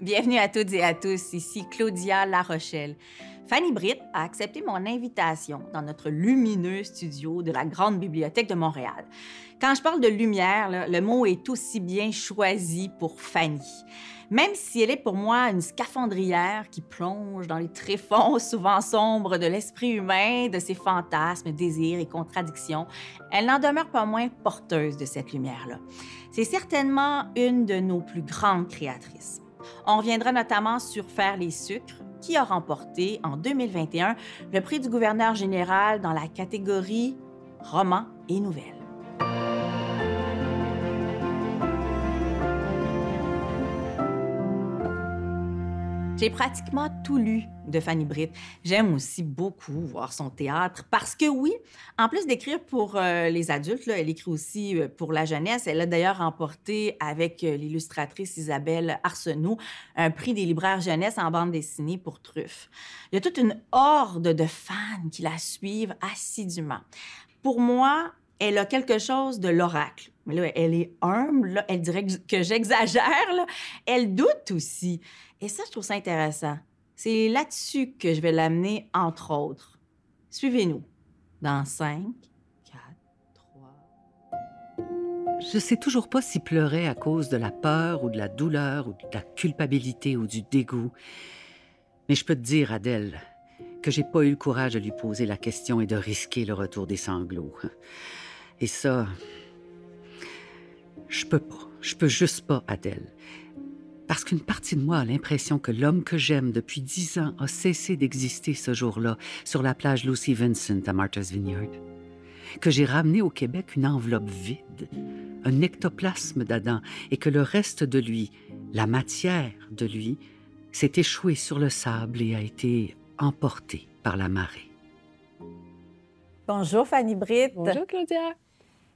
Bienvenue à toutes et à tous, ici Claudia La Rochelle. Fanny Britt a accepté mon invitation dans notre lumineux studio de la Grande Bibliothèque de Montréal. Quand je parle de lumière, le mot est aussi bien choisi pour Fanny. Même si elle est pour moi une scaphandrière qui plonge dans les tréfonds souvent sombres de l'esprit humain, de ses fantasmes, désirs et contradictions, elle n'en demeure pas moins porteuse de cette lumière-là. C'est certainement une de nos plus grandes créatrices. On reviendra notamment sur Faire les sucres, qui a remporté en 2021 le prix du gouverneur général dans la catégorie Romans et nouvelles. J'ai pratiquement tout lu de Fanny Britt. J'aime aussi beaucoup voir son théâtre parce que oui, en plus d'écrire pour euh, les adultes, elle écrit aussi euh, pour la jeunesse. Elle a d'ailleurs remporté avec euh, l'illustratrice Isabelle Arsenault un prix des libraires jeunesse en bande dessinée pour Truffe. Il y a toute une horde de fans qui la suivent assidûment. Pour moi, elle a quelque chose de l'oracle. Mais là, elle est humble, elle dirait que j'exagère, elle doute aussi. Et ça, je trouve ça intéressant. C'est là-dessus que je vais l'amener, entre autres. Suivez-nous. Dans 5, 4, 3. Je sais toujours pas si pleurer à cause de la peur ou de la douleur ou de la culpabilité ou du dégoût. Mais je peux te dire, Adèle, que j'ai pas eu le courage de lui poser la question et de risquer le retour des sanglots. Et ça, je peux pas. Je peux juste pas, Adèle parce qu'une partie de moi a l'impression que l'homme que j'aime depuis dix ans a cessé d'exister ce jour-là sur la plage Lucy Vincent à Martha's Vineyard. Que j'ai ramené au Québec une enveloppe vide, un ectoplasme d'Adam, et que le reste de lui, la matière de lui, s'est échoué sur le sable et a été emporté par la marée. Bonjour Fanny Britt. Bonjour Claudia.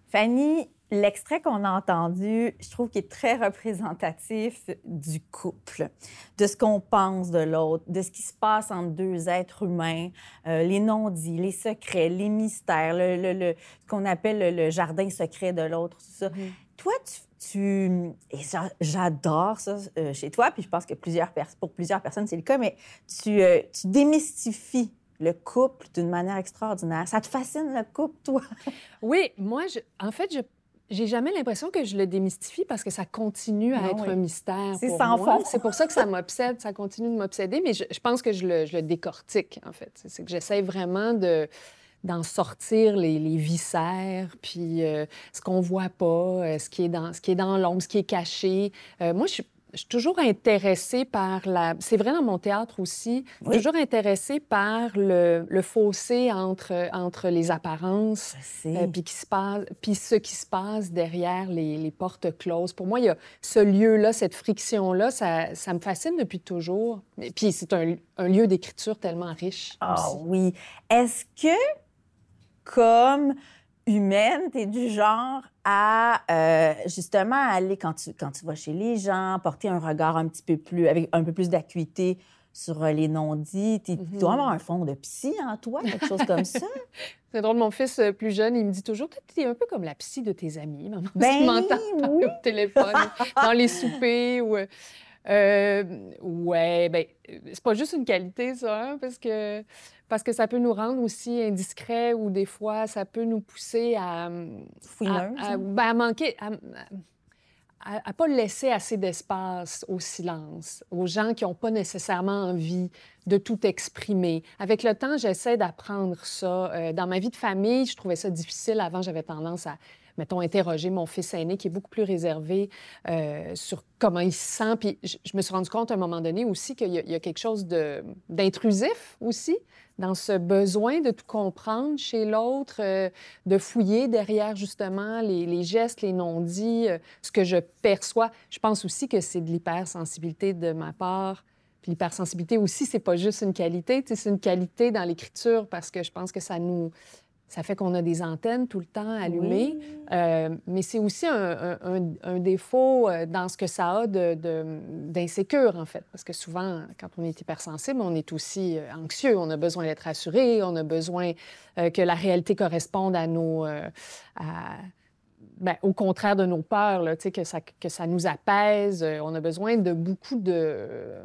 Fanny, L'extrait qu'on a entendu, je trouve qu'il est très représentatif du couple, de ce qu'on pense de l'autre, de ce qui se passe entre deux êtres humains, euh, les non-dits, les secrets, les mystères, le, ce qu'on appelle le, jardin secret de l'autre, tout ça. Mm-hmm. Toi, tu, et j'adore ça euh, chez toi, puis je pense que plusieurs pour plusieurs personnes, c'est le cas, mais tu, euh, tu démystifies le couple d'une manière extraordinaire. Ça te fascine, le couple, toi? Oui, moi, je, en fait, je j'ai jamais l'impression que je le démystifie parce que ça continue à être un mystère. C'est sans fond. C'est pour ça que ça m'obsède, ça continue de m'obséder, mais je, pense que je le, décortique, en fait. C'est que j'essaie vraiment de d'en sortir les, les, viscères, puis euh, ce qu'on voit pas, euh, ce qui est dans, ce qui est dans l'ombre, ce qui est caché. Euh, moi, je suis je suis toujours intéressée par la. C'est vrai dans mon théâtre aussi. Je suis toujours intéressée par le, le, fossé entre, entre les apparences, euh, puis, qui se passe, puis ce qui se passe derrière les, les, portes closes. Pour moi, il y a ce lieu-là, cette friction-là, ça, ça, me fascine depuis toujours. Et puis c'est un, un, lieu d'écriture tellement riche. Ah oui. Est-ce que, comme humaine, tu es du genre à euh, justement aller quand tu, quand tu vas chez les gens, porter un regard un petit peu plus, avec un peu plus d'acuité sur euh, les non-dits. Tu dois mm-hmm. avoir un fond de psy en toi, quelque chose comme ça. C'est drôle, mon fils euh, plus jeune, il me dit toujours Tu es un peu comme la psy de tes amis, maman. Ben, m'entend oui. au téléphone, dans les soupers ou. Euh, ouais, ben, c'est pas juste une qualité, ça, hein, parce que parce que ça peut nous rendre aussi indiscrets ou des fois, ça peut nous pousser à... Fouineuse. À, ben, à, manquer... À, à, pas laisser assez d'espace au silence, aux gens qui n'ont pas nécessairement envie de tout exprimer. Avec le temps, j'essaie d'apprendre ça. Euh, dans ma vie de famille, je trouvais ça difficile. Avant, j'avais tendance à mettons, interroger mon fils aîné qui est beaucoup plus réservé euh, sur comment il se sent. Puis je, me suis rendu compte à un moment donné aussi qu'il y, a quelque chose d'intrusif aussi dans ce besoin de tout comprendre chez l'autre, euh, de fouiller derrière justement les, gestes, les non-dits, euh, ce que je perçois. Je pense aussi que c'est de l'hypersensibilité de ma part. Puis l'hypersensibilité aussi, c'est pas juste une qualité, c'est une qualité dans l'écriture parce que je pense que ça nous ça fait qu'on a des antennes tout le temps allumées, euh, mais c'est aussi un, défaut euh, dans ce que ça a d'insécure, de, en fait. Parce que souvent, quand on est hypersensible, on est aussi euh, anxieux. On a besoin d'être rassuré, on a besoin que la réalité corresponde à nos, ben, au contraire de nos peurs, là, que, ça, que ça nous apaise. On a besoin de beaucoup de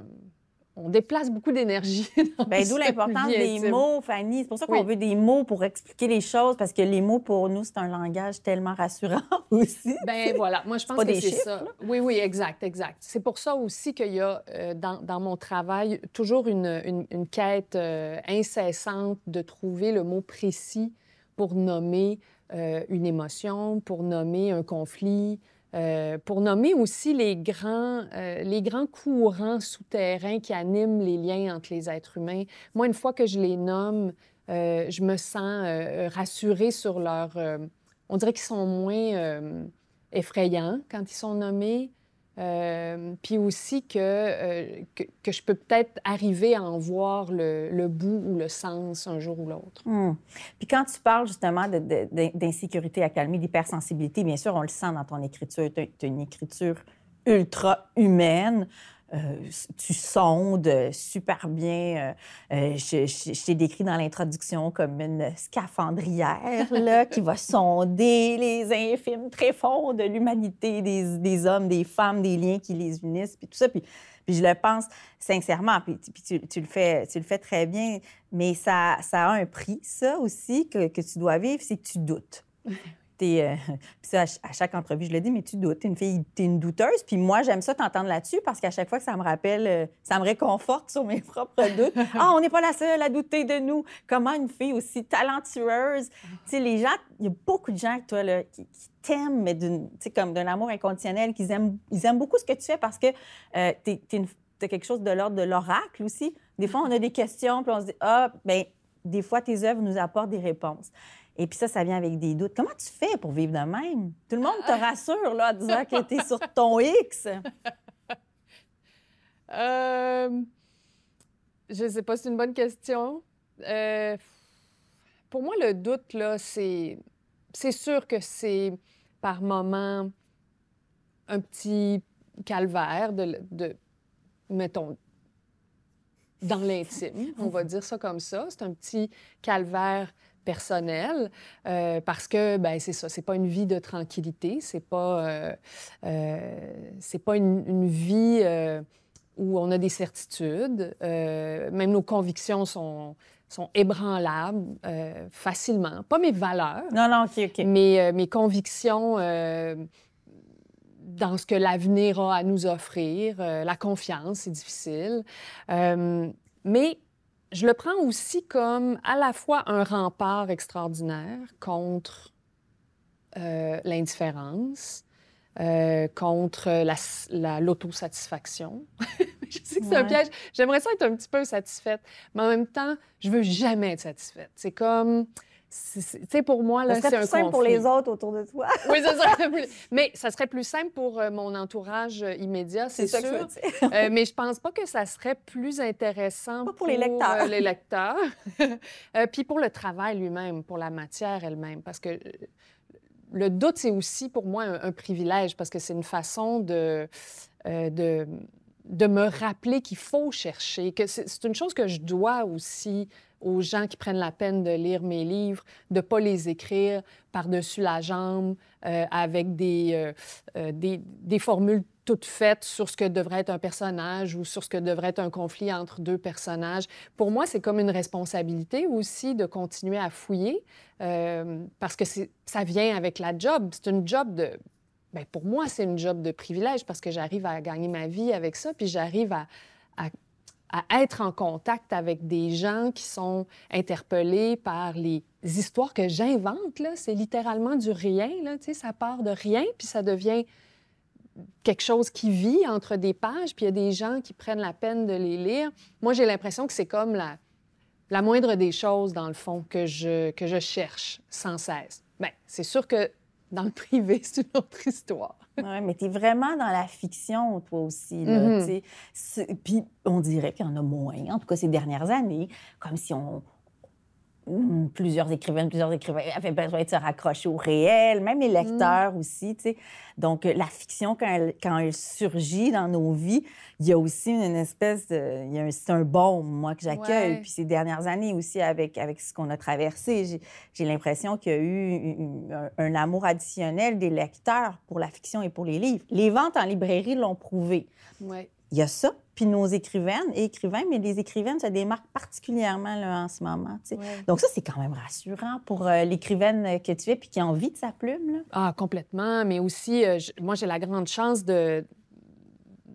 on déplace beaucoup d'énergie. Ben, d'où l'importance des mots, Fanny. C'est pour ça qu'on veut des mots pour expliquer les choses, parce que les mots, pour nous, c'est un langage tellement rassurant aussi. Ben voilà, moi, je pense que c'est ça. Oui, oui, exact, exact. C'est pour ça aussi qu'il y a, euh, dans, mon travail, toujours une, une, quête euh, incessante de trouver le mot précis pour nommer euh, une émotion, pour nommer un conflit, euh, pour nommer aussi les grands, euh, les grands courants souterrains qui animent les liens entre les êtres humains. Moi, une fois que je les nomme, euh, je me sens rassurée sur leur... on dirait qu'ils sont moins effrayants quand ils sont nommés. Euh, puis aussi euh, que, que, je peux peut-être arriver à en voir le, le, bout ou le sens un jour ou l'autre. Hmm. Puis quand tu parles justement d'insécurité accalmie, d'hypersensibilité, bien sûr, on le sent dans ton écriture. Tu as une écriture ultra humaine. Euh, tu sondes super bien. Euh, euh, je, t'ai décrit dans l'introduction comme une scaphandrière là, qui va sonder les infimes tréfonds de l'humanité, des, des, hommes, des femmes, des liens qui les unissent, puis tout ça. Puis, puis je le pense sincèrement, puis, tu, tu, le fais, tu le fais très bien, mais ça, ça a un prix, ça aussi, que, que tu dois vivre, c'est que tu doutes. Euh, ça, à chaque entrevue, je le dis, mais tu doutes, t'es une fille, t'es une douteuse. Puis moi, j'aime ça t'entendre là-dessus parce qu'à chaque fois que ça me rappelle, euh, ça me réconforte sur mes propres doutes. Ah, on n'est pas la seule à douter de nous. Comment une fille aussi talentueuse? Tu sais, les gens, il y a beaucoup de gens, toi, là, qui, t'aiment, mais d'une, comme d'un amour inconditionnel, qu'ils aiment, ils aiment beaucoup ce que tu fais parce que euh, t'es, t'as quelque chose de l'ordre de l'oracle aussi. Des fois, on a des questions, puis on se dit, ah, ben des fois, tes œuvres nous apportent des réponses. Et puis ça, ça vient avec des doutes. Comment tu fais pour vivre de même? Tout le monde te rassure, là, en disant que tu es sur ton X. Euh, je ne sais pas, c'est une bonne question. Euh, pour moi, le doute, là, c'est... C'est sûr que c'est par moments un petit calvaire de, de mettons, dans l'intime, on va dire ça comme ça. C'est un petit calvaire personnel euh, parce que ben c'est ça c'est pas une vie de tranquillité c'est pas euh, euh, c'est pas une, une vie où on a des certitudes même nos convictions sont sont ébranlables facilement. Pas mes valeurs non non ok ok. mais mes convictions dans ce que l'avenir a à nous offrir la confiance c'est difficile. Mais je le prends aussi comme à la fois un rempart extraordinaire contre euh, l'indifférence, euh, contre l'autosatisfaction. je sais que c'est un piège. J'aimerais ça être un petit peu satisfaite, mais en même temps, je veux jamais être satisfaite. C'est comme sais, pour moi, là, c'est un simple pour les autres autour de toi. oui, ça serait plus... Mais ça serait plus simple pour euh, mon entourage euh, immédiat, c'est sûr. euh, mais je pense pas que ça serait plus intéressant pour, les lecteurs. Les lecteurs. Puis pour le travail lui-même, pour la matière elle-même. Parce que le doute, c'est aussi pour moi un, privilège parce que c'est une façon de, de, de me rappeler qu'il faut chercher, que c'est une chose que je dois aussi aux gens qui prennent la peine de lire mes livres, de ne pas les écrire par-dessus la jambe euh, avec des, euh, euh, des, des, formules toutes faites sur ce que devrait être un personnage ou sur ce que devrait être un conflit entre deux personnages. Pour moi, c'est comme une responsabilité aussi de continuer à fouiller parce que ça vient avec la job. C'est une job de... Bien, pour moi, c'est une job de privilège parce que j'arrive à gagner ma vie avec ça, puis j'arrive à, être en contact avec des gens qui sont interpellés par les histoires que j'invente. C'est littéralement du rien. Là. Ça part de rien, puis ça devient quelque chose qui vit entre des pages, puis il y a des gens qui prennent la peine de les lire. Moi, j'ai l'impression que c'est comme la, la moindre des choses, dans le fond, que je, que je cherche sans cesse. Bien, c'est sûr que dans le privé, c'est une autre histoire. oui, mais tu es vraiment dans la fiction, toi aussi. Là, mm Puis on dirait qu'il y en a moins, en tout cas ces dernières années, comme si on, plusieurs écrivaines, plusieurs écrivains avaient besoin de se raccrocher au réel, même les Mm. lecteurs aussi, tu sais. Donc, euh, la fiction, quand elle, quand elle surgit dans nos vies, il y a aussi une espèce de... il y a un- C'est un baume, moi, que j'accueille. Ouais. Puis ces dernières années aussi, avec, avec ce qu'on a traversé, j'ai- j'ai l'impression qu'il y a eu une- un, un amour additionnel des lecteurs pour la fiction et pour les livres. Les ventes en librairie l'ont prouvé. Ouais. Il y a ça, puis nos écrivaines et écrivains, mais les écrivaines se démarquent particulièrement là, en ce moment. Ouais. Donc ça, c'est quand même rassurant pour euh, l'écrivaine que tu es puis qui a envie de sa plume. Là. Ah, complètement. Mais aussi, euh, moi, j'ai la grande chance de,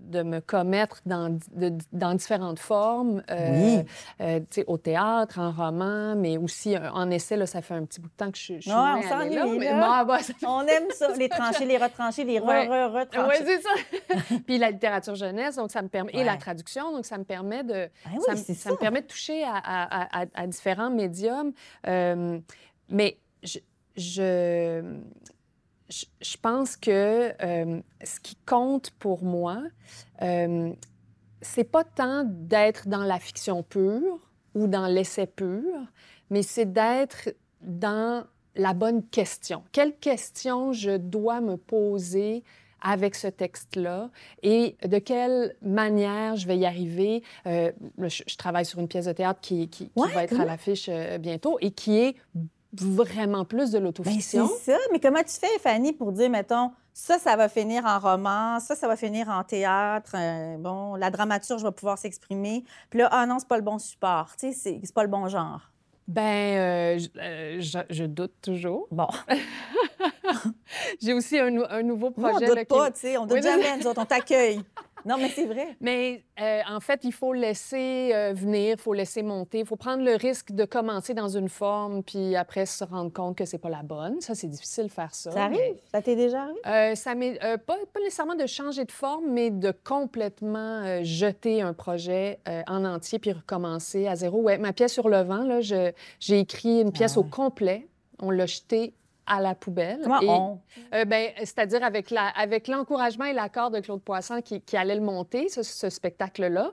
de me commettre dans, de- dans différentes formes, euh, Oui. euh, tu sais, au théâtre, en roman, mais aussi euh, en essai. Là, ça fait un petit bout de temps que je, je suis Ouais, moins on là. Mais là. bon, ah, bah, ça fait- On aime ça, les trancher, les retrancher, les re, Ouais. re, Oui, retrancher. c'est ça. Puis la littérature jeunesse, donc ça me permet, et la traduction, donc ça me permet de, Ben oui, ça, me- ça permet de toucher à, à- à- à différents médiums. Euh, mais je, je, je, je pense que euh, ce qui compte pour moi, euh, c'est pas tant d'être dans la fiction pure ou dans l'essai pur, mais c'est d'être dans la bonne question. Quelle question je dois me poser avec ce texte-là et de quelle manière je vais y arriver? Euh, je, je travaille sur une pièce de théâtre qui, qui- qui Ouais, va être à l'affiche euh, bientôt et qui est vraiment plus de Ben, l'autofiction. c'est ça. Mais comment tu fais, Fanny, pour dire, mettons, ça, ça va finir en roman, ça, ça va finir en théâtre, euh, bon, la dramaturge va pouvoir s'exprimer. Puis là, ah non, c'est pas le bon support, tu sais, c'est c'est pas le bon genre. Ben, euh, je, euh, je- je doute toujours. Bon, J'ai aussi un, nou- un nouveau Nous, on projet. doute là, qui- pas, tu sais, on doute Oui, jamais, nous autres, on t'accueille. Non, mais c'est vrai. Mais euh, en fait, il faut laisser euh, venir, il faut laisser monter, il faut prendre le risque de commencer dans une forme, puis après se rendre compte que c'est pas la bonne. Ça, c'est difficile de faire ça. Ça arrive? mais- Ça t'est déjà arrivé? Euh, ça m'est pas, pas nécessairement de changer de forme, mais de complètement jeter un projet en entier puis recommencer à zéro. Ouais, ma pièce sur le vent, là, j'ai écrit une pièce Ah au complet. On l'a jetée à la poubelle. Comment Et- on? euh, ben, c'est-à-dire avec, la, avec l'encouragement et l'accord de Claude Poisson qui, qui allait le monter, ce, ce spectacle-là.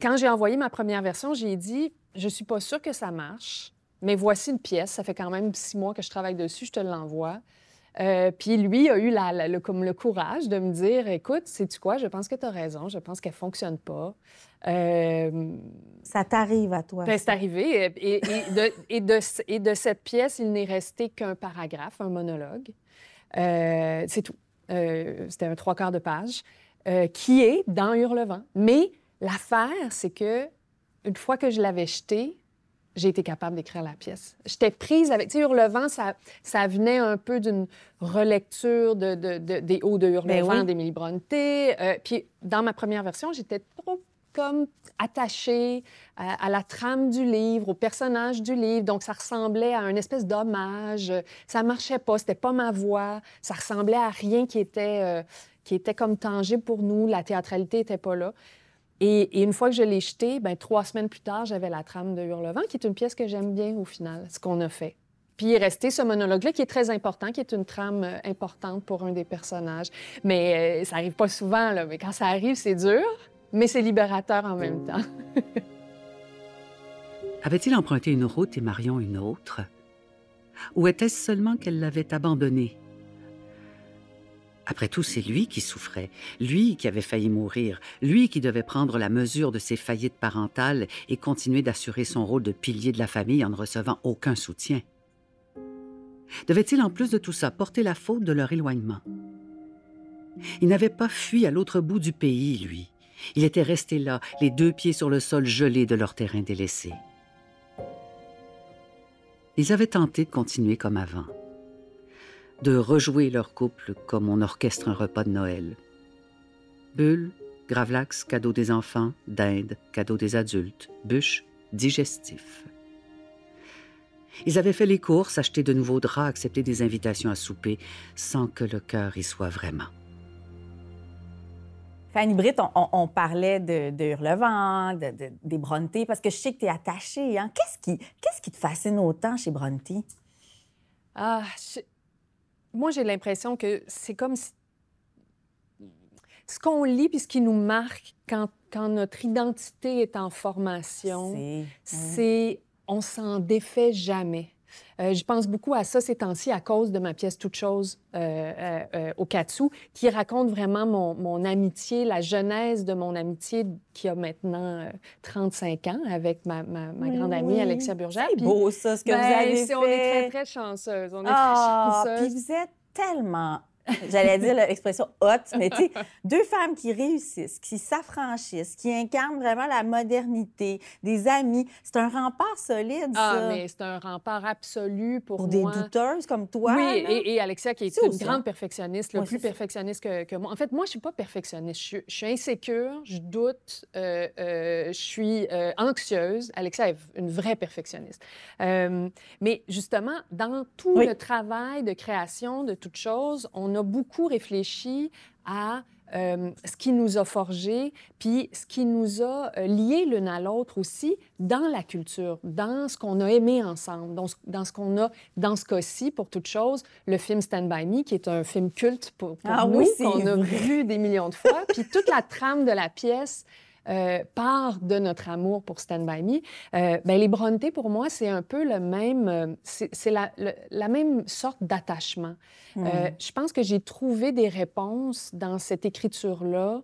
Quand j'ai envoyé ma première version, j'ai dit Je suis pas sûre que ça marche, mais voici une pièce. Ça fait quand même six mois que je travaille dessus, je te l'envoie. Euh, puis lui a eu la- la- le, comme le courage de me dire Écoute, sais-tu quoi? Je pense que tu as raison, je pense qu'elle fonctionne pas. Euh, Ça t'arrive à toi. ben, c'est arrivé. Et, et de, et, de, et de cette pièce, il n'est resté qu'un paragraphe, un monologue. Euh, c'est tout. Euh, C'était un trois quarts de page qui est dans Hurlevent. Mais l'affaire, c'est que une fois que je l'avais jeté, j'ai été capable d'écrire la pièce. J'étais prise avec... Tu sais, Hurlevent, ça, ça venait un peu d'une relecture de, de- de- des Hauts de Hurlevent Ben oui. d'Émilie Brontë. Euh, puis dans ma première version, j'étais trop comme attachée à, à la trame du livre, au personnage du livre. Donc, ça ressemblait à une espèce d'hommage. Ça marchait pas, c'était pas ma voix. Ça ressemblait à rien qui était, euh, qui était comme tangible pour nous. La théâtralité était pas là. Et, une fois que je l'ai jeté, ben, trois semaines plus tard, j'avais la trame de Hurlevent, qui est une pièce que j'aime bien au final, ce qu'on a fait. Puis il est resté ce monologue-là qui est très important, qui est une trame euh, importante pour un des personnages. Mais euh, ça arrive pas souvent. Mais quand ça arrive, c'est dur, mais c'est libérateur en même temps. Avait-il emprunté une route et Marion une autre? Ou était-ce seulement qu'elle l'avait abandonné? Après tout, c'est lui qui souffrait, lui qui avait failli mourir, lui qui devait prendre la mesure de ses faillites parentales et continuer d'assurer son rôle de pilier de la famille en ne recevant aucun soutien. Devait-il en plus de tout ça porter la faute de leur éloignement? Il n'avait pas fui à l'autre bout du pays, lui. Il était resté là, les deux pieds sur le sol gelé de leur terrain délaissé. Ils avaient tenté de continuer comme avant, de rejouer leur couple comme on orchestre un repas de Noël. Bulles, gravlax, cadeau des enfants, dinde, cadeau des adultes, bûches, digestif. Ils avaient fait les courses, acheté de nouveaux draps, accepté des invitations à souper, sans que le cœur y soit vraiment. Fanny Britt, on, on- on parlait de, de Hurlevent, de, de- des Brontë, parce que je sais que tu es attachée. Hein? Qu'est-ce qui, qu'est-ce qui te fascine autant chez Brontë? Ah, je- moi, j'ai l'impression que c'est comme si... Ce qu'on lit puis ce qui nous marque quand, quand notre identité est en formation, C'est- c'est... on s'en défait jamais. Euh, je pense beaucoup à ça ces temps-ci à cause de ma pièce Toute chose euh, euh, au Katsu, qui raconte vraiment mon, mon, amitié, la genèse de mon amitié qui a maintenant 35 ans avec ma, ma, ma grande amie Alexia Burgère. C'est beau ça, ce que vous ben, avez fait. On est très, très chanceuses. On est ah, très chanceuses. Puis vous êtes tellement J'allais dire l'expression hot, mais tu sais, deux femmes qui réussissent, qui s'affranchissent, qui incarnent vraiment la modernité, des amis. C'est un rempart solide, ah, ça. Ah, mais c'est un rempart absolu pour, pour des douteuses comme toi. Oui, et, Alexia, qui est, une grande perfectionniste, le plus perfectionniste que, que, moi. En fait, moi, je suis pas perfectionniste. Je, suis insécure, je doute, euh, euh, je suis euh, anxieuse. Alexia est une vraie perfectionniste. mais justement, dans tout le travail de création de toutes choses, on on a beaucoup réfléchi à euh, ce qui nous a forgé, puis ce qui nous a euh, liés l'une à l'autre aussi dans la culture, dans ce qu'on a aimé ensemble, dans ce, qu'on a, dans ce cas-ci, pour toute chose, le film Stand By Me, qui est un film culte pour, pour ah, nous, oui, qu'on a vu des millions de fois, puis toute la trame de la pièce euh, part de notre amour pour Stand By Me. Euh, ben, les Bronte, pour moi, c'est un peu le même, euh, c'est la, la, même sorte d'attachement. Je pense que j'ai trouvé des réponses dans cette écriture-là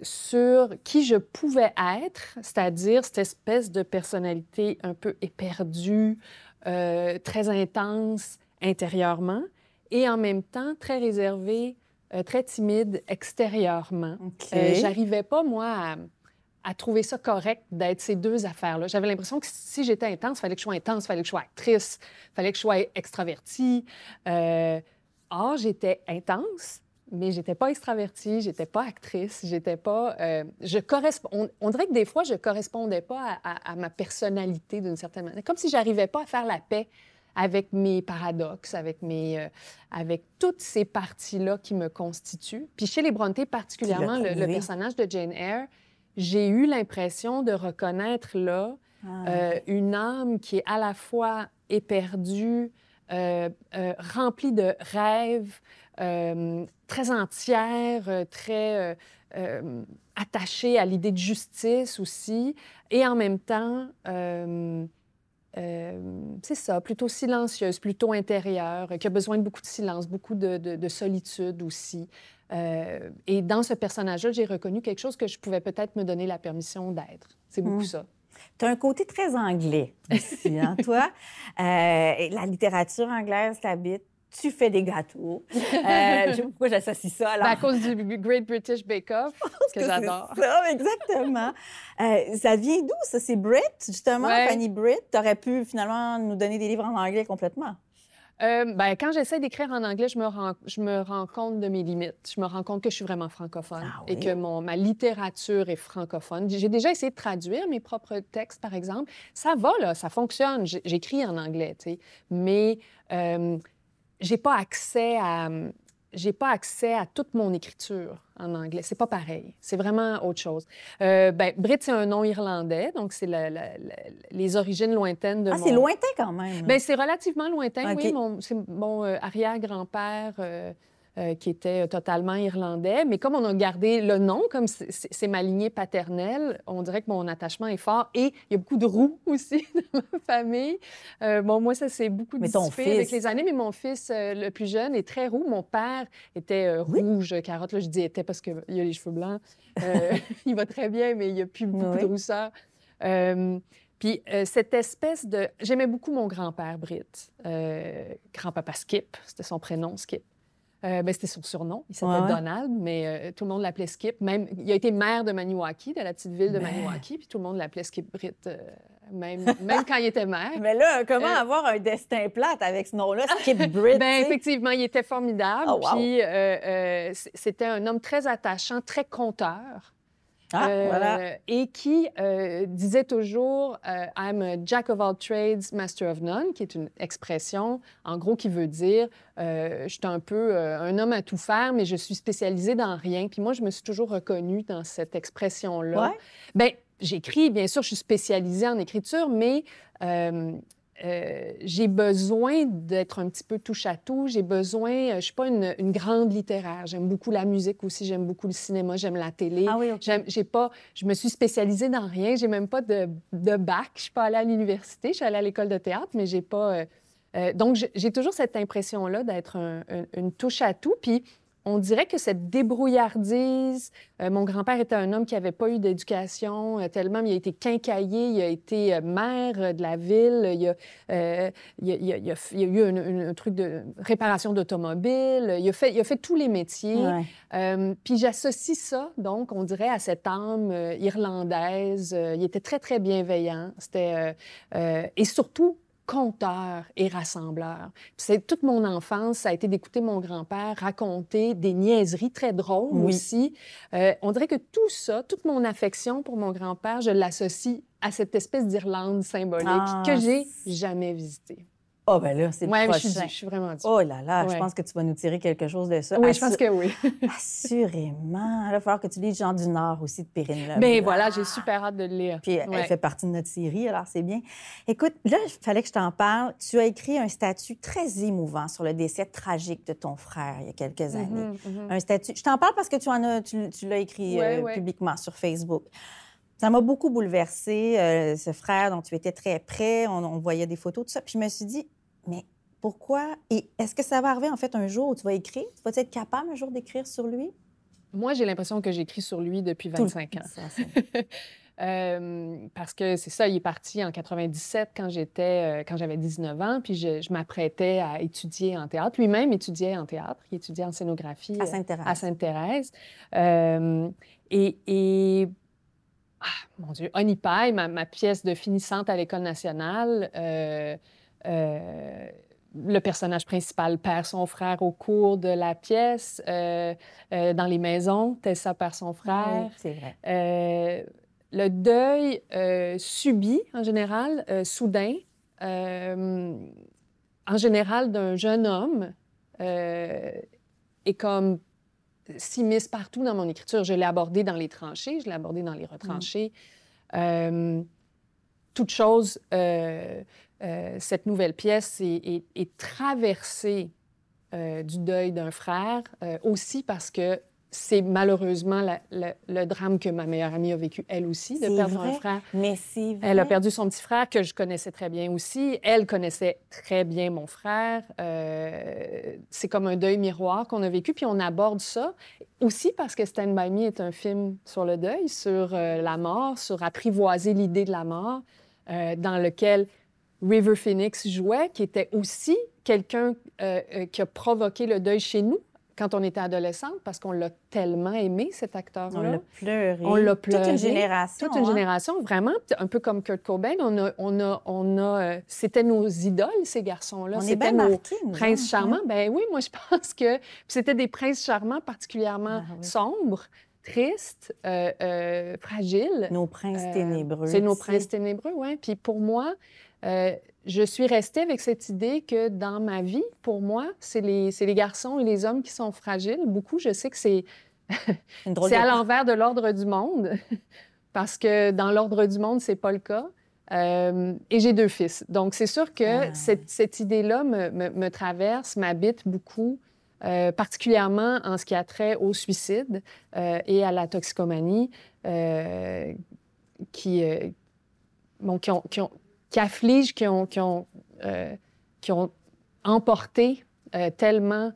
sur qui je pouvais être, c'est-à-dire cette espèce de personnalité un peu éperdue, très intense intérieurement, et en même temps très réservée euh, très timide extérieurement. Euh, j'arrivais pas, moi, à, trouver ça correct d'être ces deux affaires-là. J'avais l'impression que si j'étais intense, il fallait que je sois intense, il fallait que je sois actrice, il fallait que je sois extravertie. Euh, or, j'étais intense, mais j'étais pas extravertie, j'étais pas actrice, j'étais pas. je correspond. On, dirait que des fois, je correspondais pas à, à ma personnalité d'une certaine manière, comme si j'arrivais pas à faire la paix avec mes paradoxes, avec, mes, euh, avec toutes ces parties-là qui me constituent. Puis chez les Brontë, particulièrement le, personnage de Jane Eyre, j'ai eu l'impression de reconnaître là ah. euh, une âme qui est à la fois éperdue, euh, remplie de rêves, très entière, très attachée à l'idée de justice aussi, et en même temps euh, c'est ça, plutôt silencieuse, plutôt intérieure, qui a besoin de beaucoup de silence, beaucoup de, solitude aussi. Euh, et dans ce personnage-là, j'ai reconnu quelque chose que je pouvais peut-être me donner la permission d'être. C'est beaucoup hmm. ça. Tu as un côté très anglais aussi, hein, toi? Euh, la littérature anglaise t'habite tu fais des gâteaux. Euh, je sais pas pourquoi j'associe ça. Alors... Ben, à cause du Great British Bake Off, que, j'adore. Ça, exactement. Euh, ça vient d'où, ça? C'est Brit, justement, Fanny Brit? Tu aurais pu finalement nous donner des livres en anglais complètement. Euh, ben, quand j'essaie d'écrire en anglais, je me, rends, je me rends compte de mes limites. Je me rends compte que je suis vraiment francophone ah et que mon, ma littérature est francophone. J'ai déjà essayé de traduire mes propres textes, par exemple. Ça va, là, ça fonctionne. J'écris en anglais, tu sais. Mais euh, j'ai pas accès à j'ai pas accès à toute mon écriture en anglais. C'est pas pareil. C'est vraiment autre chose. Euh, ben, Brit, c'est un nom irlandais, donc c'est les origines lointaines de ah, c'est lointain quand même. Ben, c'est relativement lointain, oui. c'est mon euh, arrière-grand-père... Euh, euh, qui était totalement irlandais. Mais comme on a gardé le nom, comme c'est ma lignée paternelle, on dirait que mon attachement est fort. Et il y a beaucoup de roux aussi dans ma famille. Euh, bon, moi, ça s'est beaucoup dissipé avec les années, mais mon fils, euh, le plus jeune, est très roux. Mon père était rouge, carotte. Là, je dis était parce qu'il a les cheveux blancs. il va très bien, mais il n'y a plus beaucoup de rousseur. Puis cette espèce de... J'aimais beaucoup mon grand-père, Britt. grand-papa Skip, c'était son prénom, Skip. Euh, ben, c'était son surnom. Il s'appelait Donald, mais euh, tout le monde l'appelait Skip. Même, il a été maire de Maniwaki, de la petite ville de ben. Maniwaki, puis tout le monde l'appelait Skip Britt, euh, même, même quand il était maire. Mais là, comment avoir un destin plat avec ce nom-là, Skip Britt? ben, effectivement, il était formidable. Oh, puis c'était un homme très attachant, très conteur. Ah, euh, et qui euh, disait toujours euh, I'm a jack of all trades, master of none, qui est une expression, en gros, qui veut dire je suis un peu un homme à tout faire, mais je suis spécialisé dans rien. Puis moi, je me suis toujours reconnue dans cette expression-là. Ouais. Bien, j'écris, bien sûr, je suis spécialisée en écriture, mais euh, j'ai besoin d'être un petit peu touche à tout. J'ai besoin, euh, je suis pas une, une grande littéraire. J'aime beaucoup la musique aussi. J'aime beaucoup le cinéma. J'aime la télé. Ah oui, J'ai pas, je me suis spécialisée dans rien. J'ai même pas de, de bac. Je suis pas allée à l'université. Je suis allée à l'école de théâtre, mais j'ai pas. euh, euh, donc j'ai- toujours cette impression-là d'être un- un- une touche à tout. Puis on dirait que cette débrouillardise. euh, mon grand-père était un homme qui n'avait pas eu d'éducation euh, tellement. Il a été quincailler, il a été euh, maire de la ville. Il a, il a- il a- il a f- il y a eu un, un- un truc de réparation d'automobile. Il a fait, il a fait tous les métiers. Ouais. Puis j'associe ça, donc, on dirait, à cette âme irlandaise. Il était très, très bienveillant. C'était... et surtout, conteur et rassembleur. C'est toute mon enfance, ça a été d'écouter mon grand-père raconter des niaiseries très drôles Oui. aussi. Euh, on dirait que tout ça, toute mon affection pour mon grand-père, je l'associe à cette espèce d'Irlande symbolique Ah, que j'ai jamais visitée. Oh, ben là, c'est Ouais, je suis, prochain. je suis vraiment due. Oh là là, je pense que tu vas nous tirer quelque chose de ça. oui, je pense que oui. Assurément. Il va falloir que tu lises Jean du Nord aussi de Perrine Leblanc. Ben voilà, j'ai super hâte de le lire. Puis elle fait partie de notre série, alors c'est bien. Écoute, là, il fallait que je t'en parle. Tu as écrit un statut très émouvant sur le décès tragique de ton frère il y a quelques années. Mhm, mhm. Un statut. Je t'en parle parce que tu en as, tu, tu l'as écrit euh, publiquement sur Facebook. Ça m'a beaucoup bouleversée, euh, ce frère dont tu étais très près. On, on voyait des photos, tout ça. Puis je me suis dit, mais pourquoi? Et est-ce que ça va arriver en fait un jour où tu vas écrire? Tu vas être capable un jour d'écrire sur lui? Moi, j'ai l'impression que j'écris sur lui depuis Tout le- 25 ans. Ça, c'est- Euh, parce que c'est ça, il est parti en 97 quand j'étais, euh, quand j'avais 19 ans, puis je, je m'apprêtais à étudier en théâtre. Lui-même étudiait en théâtre, il étudiait en scénographie à euh, Sainte-Thérèse. à Sainte-Thérèse. Euh, et, et- ah, mon Dieu, Honey Pie, ma, ma pièce de finissante à l'École nationale, le personnage principal perd son frère au cours de la pièce. euh, euh, dans les maisons, Tessa perd son frère. Oui, c'est vrai. Euh, le deuil subi, en général, soudain, en général d'un jeune homme, est comme s'immisce partout dans mon écriture. Je l'ai abordé dans les tranchées, je l'ai abordé dans les retranchées. Euh, toute chose, euh, euh, cette nouvelle pièce est, est- est traversée euh, du deuil d'un frère, euh, aussi parce que c'est malheureusement la- la- le drame que ma meilleure amie a vécu, elle aussi, de perdre vrai. un frère. Mais c'est vrai. Elle a perdu son petit frère que je connaissais très bien aussi. Elle connaissait très bien mon frère. Euh, c'est comme un deuil miroir qu'on a vécu. Puis on aborde ça aussi parce que Stand By Me est un film sur le deuil, sur la mort, sur apprivoiser l'idée de la mort, dans lequel River Phoenix jouait, qui était aussi quelqu'un euh, euh, qui a provoqué le deuil chez nous quand on était adolescente, parce qu'on l'a tellement aimé, cet acteur-là. On l'a pleuré. On l'a Toute une pleuré. génération. Toute une hein? génération, vraiment, un peu comme Kurt Cobain. On a, on a, on a, euh, c'était nos idoles, ces garçons-là. On est C'était bien nos marqués, princes autres, charmants. hein? Ben oui, moi, je pense que c'était des princes charmants particulièrement Ah oui. sombres, tristes, euh, euh, fragiles. Nos princes ténébreux. C'est nos princes ténébreux, oui. Puis pour moi, euh, je suis restée avec cette idée que dans ma vie, pour moi, c'est les, garçons et les hommes qui sont fragiles. Beaucoup, je sais que c'est à l'envers de l'ordre du monde, parce que dans l'ordre du monde, c'est pas le cas. Euh, et j'ai deux fils. Donc, c'est sûr que Ah. cette, cette idée-là me, me- me traverse, m'habite beaucoup, euh, particulièrement en ce qui a trait au suicide euh, et à la toxicomanie, qui, bon, qui, ont, qui, ont- qui affligent, qui ont, qui ont, euh, qui ont emporté euh, tellement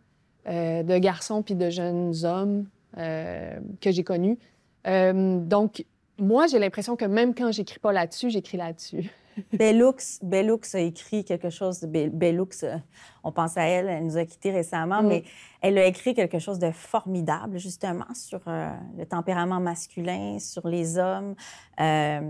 euh, de garçons puis de jeunes hommes euh, que j'ai connus. Euh, donc, moi, j'ai l'impression que même quand j'écris pas là-dessus, j'écris là-dessus. Bellux, Bellux a écrit quelque chose Bellux. euh, On pense à elle, elle nous a quittés récemment, Mm. mais elle a écrit quelque chose de formidable, justement, sur euh, le tempérament masculin, sur les hommes. Euh,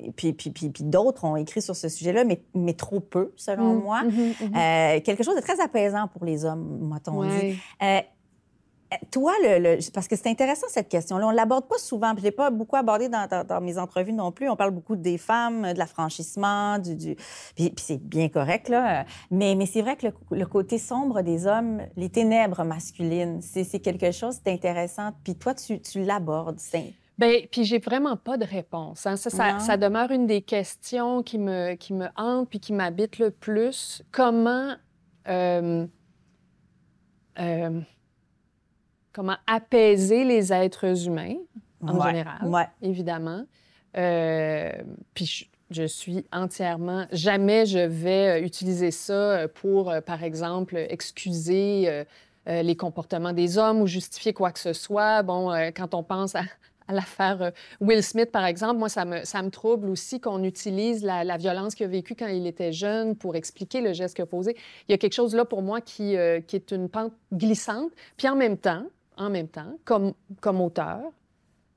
et puis, puis, puis, puis d'autres ont écrit sur ce sujet-là, mais, mais trop peu, selon Mm. moi. Mhm, mhm. Euh, quelque chose de très apaisant pour les hommes, m'a-t-on dit. Ouais. Toi, le, le- parce que c'est intéressant cette question-là, on l'aborde pas souvent, puis je l'ai pas beaucoup abordé dans, dans- dans mes entrevues non plus. On parle beaucoup des femmes, de l'affranchissement, du, du... puis, puis c'est bien correct là. Mais, mais c'est vrai que le, le côté sombre des hommes, les ténèbres masculines, c'est quelque chose d'intéressant. Puis toi, tu, tu l'abordes. C'est Bien, puis j'ai vraiment pas de réponse. Hein. Ça, ça, ça, demeure une des questions qui me, qui me hante puis qui m'habite le plus. Comment, euh, euh, comment apaiser les êtres humains en général, évidemment. Euh, puis je suis entièrement. Jamais je vais euh, utiliser ça euh, pour, par exemple, excuser les comportements des hommes ou justifier quoi que ce soit. Bon, quand on pense à, l'affaire Will Smith, par exemple, moi, ça me, ça me trouble aussi qu'on utilise la, violence qu'il a vécue quand il était jeune pour expliquer le geste qu'il a posé. Il y a quelque chose là pour moi qui, qui est une pente glissante. Puis en même temps, en même temps, comme, comme auteur,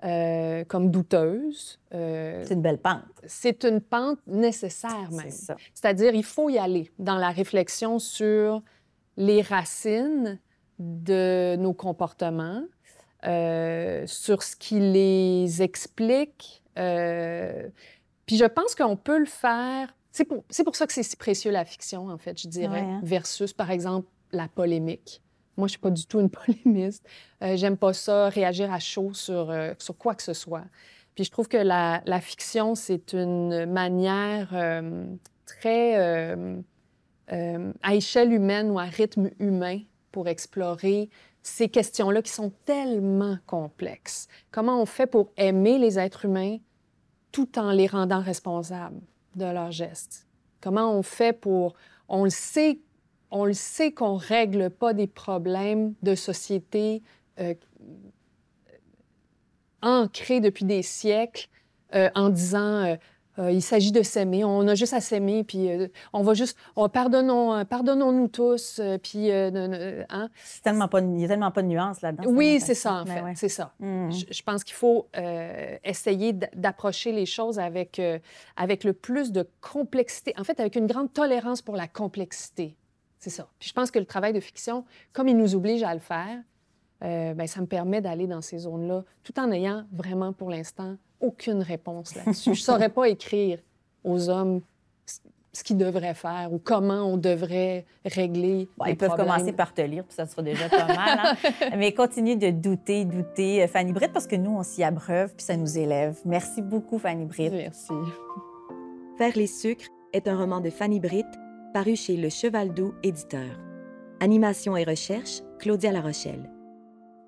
euh, comme douteuse. Euh, c'est une belle pente. C'est une pente nécessaire même. C'est-à-dire, il faut y aller dans la réflexion sur les racines de nos comportements, euh, sur ce qui les explique. puis je pense qu'on peut le faire. C'est pour, pour, ça que c'est si précieux la fiction, en fait, je dirais, hein. versus, par exemple, la polémique. Moi, je suis pas du tout une polémiste. Euh, J'aime pas ça, réagir à chaud sur, euh, sur quoi que ce soit. Puis je trouve que la, la fiction, c'est une manière euh, très à échelle humaine ou à rythme humain pour explorer ces questions-là qui sont tellement complexes. Comment on fait pour aimer les êtres humains tout en les rendant responsables de leurs gestes? Comment on fait pour... On le sait on le sait qu'on ne règle pas des problèmes de société euh, ancrés depuis des siècles euh, en disant euh, il s'agit de s'aimer, on a juste à s'aimer, puis on va juste, pardonnons, pardonnons-nous tous, puis... Hein? Tellement pas, il n'y a tellement pas de nuances là-dedans. Oui, c'est ça, en fait, c'est ça. Mmh. Je, pense qu'il faut essayer d'approcher les choses avec, avec le plus de complexité, en fait, avec une grande tolérance pour la complexité. C'est ça. Puis je pense que le travail de fiction, comme il nous oblige à le faire, euh, ben, ça me permet d'aller dans ces zones-là, tout en ayant vraiment, pour l'instant, aucune réponse là-dessus. je ne saurais pas écrire aux hommes ce qu'ils devraient faire ou comment on devrait régler. ils peuvent commencer par te lire, puis ça sera déjà pas mal. Hein. Mais continue de douter, douter, euh, Fanny Britt, parce que nous, on s'y abreuve, puis ça nous élève. Merci beaucoup, Fanny Britt. Merci. Faire les sucres est un roman de Fanny Britt paru chez Le Cheval Doux éditeur. Animation et recherche, Claudia Larochelle.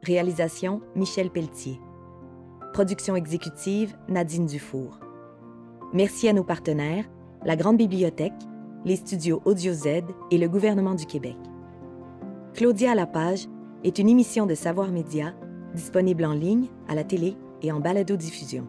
Réalisation, Michel Pelletier. Production exécutive, Nadine Dufour. Merci à nos partenaires, la Grande Bibliothèque, les studios Audio Z et le gouvernement du Québec. Claudia à la page est une émission de Savoir Média disponible en ligne, à la télé et en balado-diffusion.